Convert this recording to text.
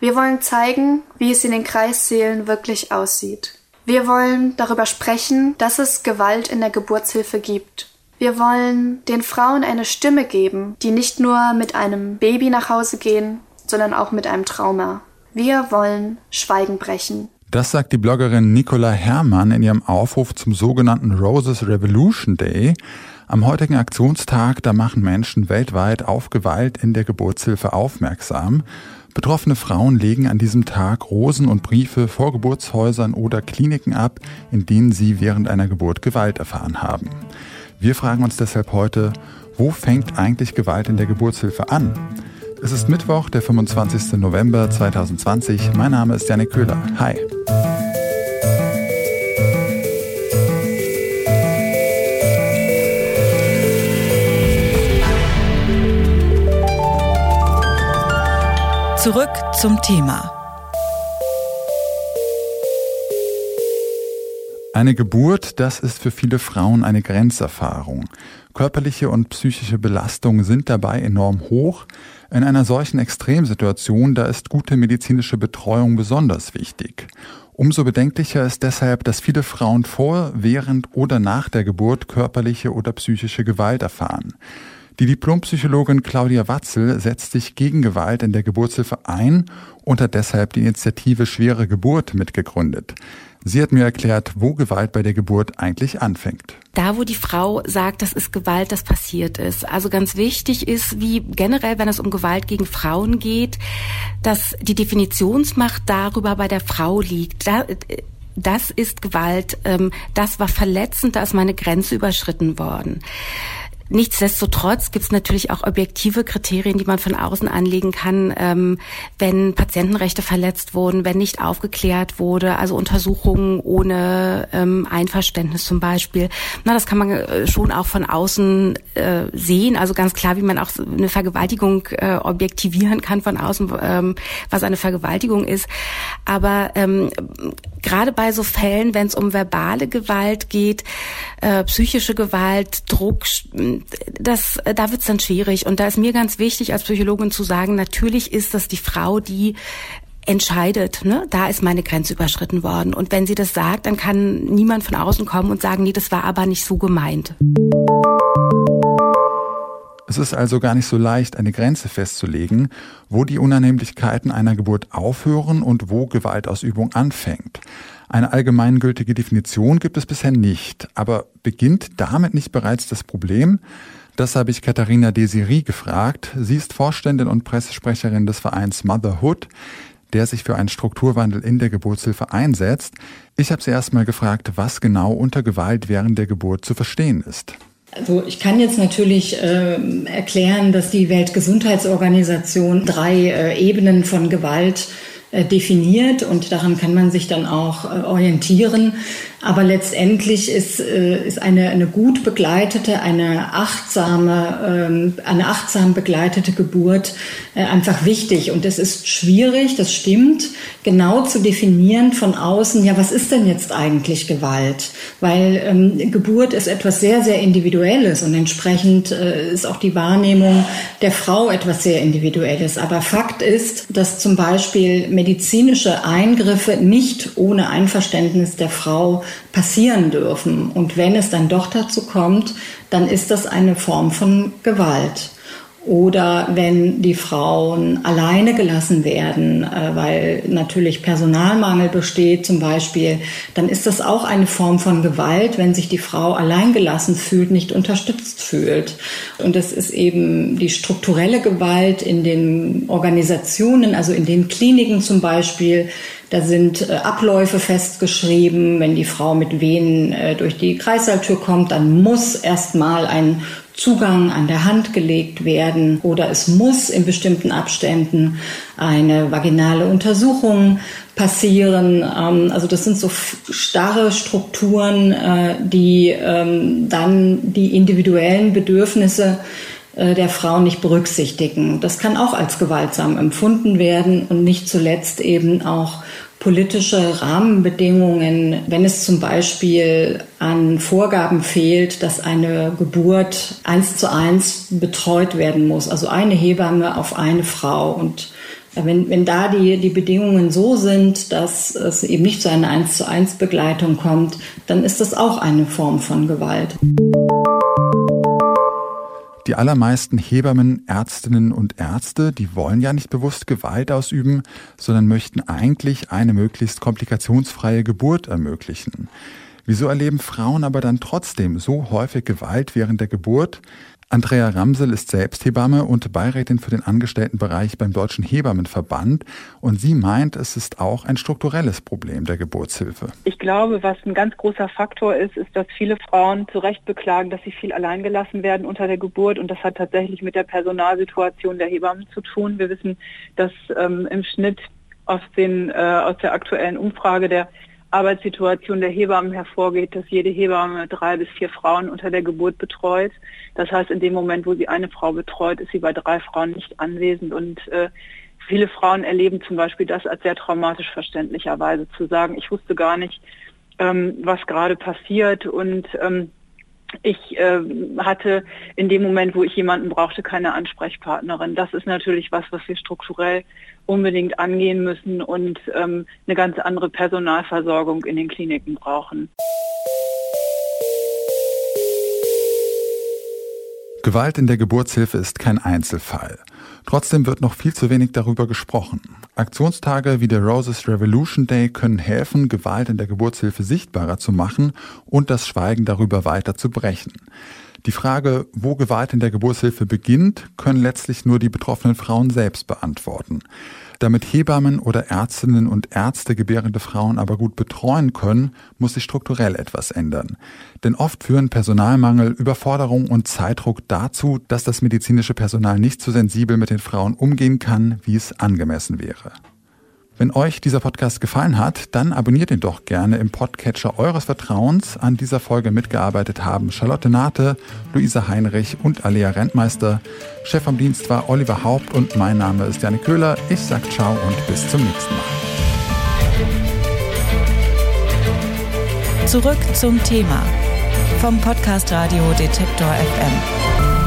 Wir wollen zeigen, wie es in den Kreisseelen wirklich aussieht. Wir wollen darüber sprechen, dass es Gewalt in der Geburtshilfe gibt. Wir wollen den Frauen eine Stimme geben, die nicht nur mit einem Baby nach Hause gehen, sondern auch mit einem Trauma. Wir wollen Schweigen brechen. Das sagt die Bloggerin Nicola Herrmann in ihrem Aufruf zum sogenannten Roses Revolution Day. Am heutigen Aktionstag, da machen Menschen weltweit auf Gewalt in der Geburtshilfe aufmerksam. Betroffene Frauen legen an diesem Tag Rosen und Briefe vor Geburtshäusern oder Kliniken ab, in denen sie während einer Geburt Gewalt erfahren haben. Wir fragen uns deshalb heute, wo fängt eigentlich Gewalt in der Geburtshilfe an? Es ist Mittwoch, der 25. November 2020. Mein Name ist Janik Köhler. Hi. Zurück zum Thema. Eine Geburt, das ist für viele Frauen eine Grenzerfahrung. Körperliche und psychische Belastungen sind dabei enorm hoch. In einer solchen Extremsituation, da ist gute medizinische Betreuung besonders wichtig. Umso bedenklicher ist deshalb, dass viele Frauen vor, während oder nach der Geburt körperliche oder psychische Gewalt erfahren. Die Diplompsychologin Claudia Watzel setzt sich gegen Gewalt in der Geburtshilfe ein und hat deshalb die Initiative Schwere Geburt mitgegründet. Sie hat mir erklärt, wo Gewalt bei der Geburt eigentlich anfängt. Da, wo die Frau sagt, das ist Gewalt, das passiert ist. Also ganz wichtig ist, wie generell, wenn es um Gewalt gegen Frauen geht, dass die Definitionsmacht darüber bei der Frau liegt. Da, das ist Gewalt, ähm, das war verletzend, da ist meine Grenze überschritten worden. Nichtsdestotrotz gibt es natürlich auch objektive Kriterien, die man von außen anlegen kann, ähm, wenn Patientenrechte verletzt wurden, wenn nicht aufgeklärt wurde, also Untersuchungen ohne ähm, Einverständnis zum Beispiel. Na, das kann man äh, schon auch von außen äh, sehen. Also ganz klar, wie man auch eine Vergewaltigung äh, objektivieren kann von außen, ähm, was eine Vergewaltigung ist. Aber ähm, gerade bei so Fällen, wenn es um verbale Gewalt geht, äh, psychische Gewalt, Druck, das, da wird's dann schwierig. Und da ist mir ganz wichtig, als Psychologin zu sagen, natürlich ist das die Frau, die entscheidet, ne, da ist meine Grenze überschritten worden. Und wenn sie das sagt, dann kann niemand von außen kommen und sagen, nee, das war aber nicht so gemeint. Es ist also gar nicht so leicht, eine Grenze festzulegen, wo die Unannehmlichkeiten einer Geburt aufhören und wo Gewaltausübung anfängt. Eine allgemeingültige Definition gibt es bisher nicht. Aber beginnt damit nicht bereits das Problem? Das habe ich Katharina Desiri gefragt. Sie ist Vorständin und Pressesprecherin des Vereins Motherhood, der sich für einen Strukturwandel in der Geburtshilfe einsetzt. Ich habe sie erstmal gefragt, was genau unter Gewalt während der Geburt zu verstehen ist. Also ich kann jetzt natürlich äh, erklären, dass die Weltgesundheitsorganisation drei äh, Ebenen von Gewalt definiert und daran kann man sich dann auch äh, orientieren. Aber letztendlich ist, äh, ist eine, eine gut begleitete, eine achtsame, ähm, eine achtsam begleitete Geburt einfach wichtig. Und es ist schwierig, das stimmt, genau zu definieren von außen, ja, was ist denn jetzt eigentlich Gewalt? Weil ähm, Geburt ist etwas sehr, sehr Individuelles und entsprechend äh, ist auch die Wahrnehmung der Frau etwas sehr Individuelles. Aber Fakt ist, dass zum Beispiel medizinische Eingriffe nicht ohne Einverständnis der Frau passieren dürfen. Und wenn es dann doch dazu kommt, dann ist das eine Form von Gewalt. Oder wenn die Frauen alleine gelassen werden, äh, weil natürlich Personalmangel besteht zum Beispiel, dann ist das auch eine Form von Gewalt, wenn sich die Frau alleingelassen fühlt, nicht unterstützt fühlt. Und das ist eben die strukturelle Gewalt in den Organisationen, also in den Kliniken zum Beispiel, da sind äh, Abläufe festgeschrieben. Wenn die Frau mit Venen äh, durch die Kreissaaltür kommt, dann muss erstmal ein Zugang an der Hand gelegt werden oder es muss in bestimmten Abständen eine vaginale Untersuchung passieren. Ähm, also das sind so starre Strukturen, äh, die ähm, dann die individuellen Bedürfnisse der Frau nicht berücksichtigen. Das kann auch als gewaltsam empfunden werden und nicht zuletzt eben auch politische Rahmenbedingungen, wenn es zum Beispiel an Vorgaben fehlt, dass eine Geburt eins zu eins betreut werden muss, also eine Hebamme auf eine Frau und Wenn, wenn da die, die Bedingungen so sind, dass es eben nicht zu einer 1 zu 1 Begleitung kommt, dann ist das auch eine Form von Gewalt. Die allermeisten Hebammen, Ärztinnen und Ärzte, die wollen ja nicht bewusst Gewalt ausüben, sondern möchten eigentlich eine möglichst komplikationsfreie Geburt ermöglichen. Wieso erleben Frauen aber dann trotzdem so häufig Gewalt während der Geburt? Andrea Ramsel ist selbst Hebamme und Beirätin für den Angestelltenbereich beim Deutschen Hebammenverband. Und sie meint, es ist auch ein strukturelles Problem der Geburtshilfe. Ich glaube, was ein ganz großer Faktor ist, ist, dass viele Frauen zu Recht beklagen, dass sie viel allein gelassen werden unter der Geburt. Und das hat tatsächlich mit der Personalsituation der Hebammen zu tun. Wir wissen, dass ähm, im Schnitt aus, den, äh, aus der aktuellen Umfrage der Arbeitssituation der Hebammen hervorgeht, dass jede Hebamme drei bis vier Frauen unter der Geburt betreut. Das heißt, in dem Moment, wo sie eine Frau betreut, ist sie bei drei Frauen nicht anwesend. Und äh, viele Frauen erleben zum Beispiel das als sehr traumatisch verständlicherweise zu sagen, ich wusste gar nicht, ähm, was gerade passiert und ähm, ich äh, hatte in dem Moment, wo ich jemanden brauchte, keine Ansprechpartnerin. Das ist natürlich was, was wir strukturell unbedingt angehen müssen und ähm, eine ganz andere Personalversorgung in den Kliniken brauchen. Gewalt in der Geburtshilfe ist kein Einzelfall. Trotzdem wird noch viel zu wenig darüber gesprochen. Aktionstage wie der Roses Revolution Day können helfen, Gewalt in der Geburtshilfe sichtbarer zu machen und das Schweigen darüber weiter zu brechen. Die Frage, wo Gewalt in der Geburtshilfe beginnt, können letztlich nur die betroffenen Frauen selbst beantworten. Damit Hebammen oder Ärztinnen und Ärzte gebärende Frauen aber gut betreuen können, muss sich strukturell etwas ändern. Denn oft führen Personalmangel, Überforderung und Zeitdruck dazu, dass das medizinische Personal nicht so sensibel mit den Frauen umgehen kann, wie es angemessen wäre. Wenn euch dieser Podcast gefallen hat, dann abonniert ihn doch gerne im Podcatcher eures Vertrauens. An dieser Folge mitgearbeitet haben Charlotte Nate, Luisa Heinrich und Alea Rentmeister. Chef am Dienst war Oliver Haupt und mein Name ist Janik Köhler. Ich sag ciao und bis zum nächsten Mal. Zurück zum Thema vom Podcast Radio Detektor FM.